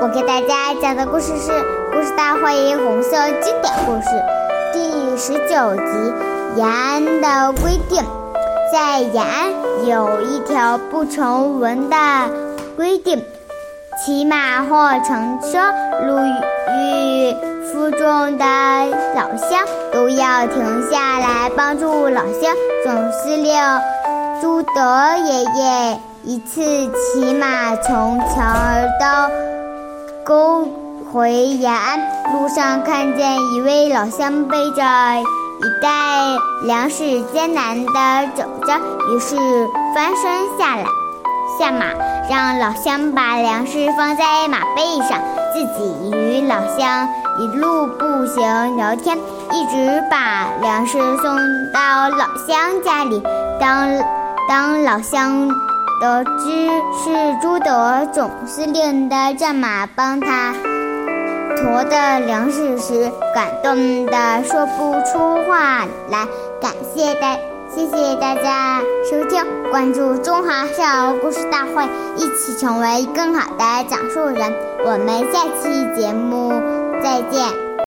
我给大家讲的故事是《故事大会红色经典故事》第十九集《延安的规定》。在延安有一条不成文的规定：骑马或乘车路遇。负重的老乡都要停下来帮助老乡。总司令朱德爷爷一次骑马从桥儿道沟回延安，路上看见一位老乡背着一袋粮食艰难地走着，于是翻身下来下马，让老乡把粮食放在马背上，自己与老乡。一路步行聊天，一直把粮食送到老乡家里。当当老乡得知是朱德总司令的战马帮他驮的粮食时，感动的说不出话来。感谢大，谢谢大家收听，关注中华少儿故事大会，一起成为更好的讲述人。我们下期节目再见。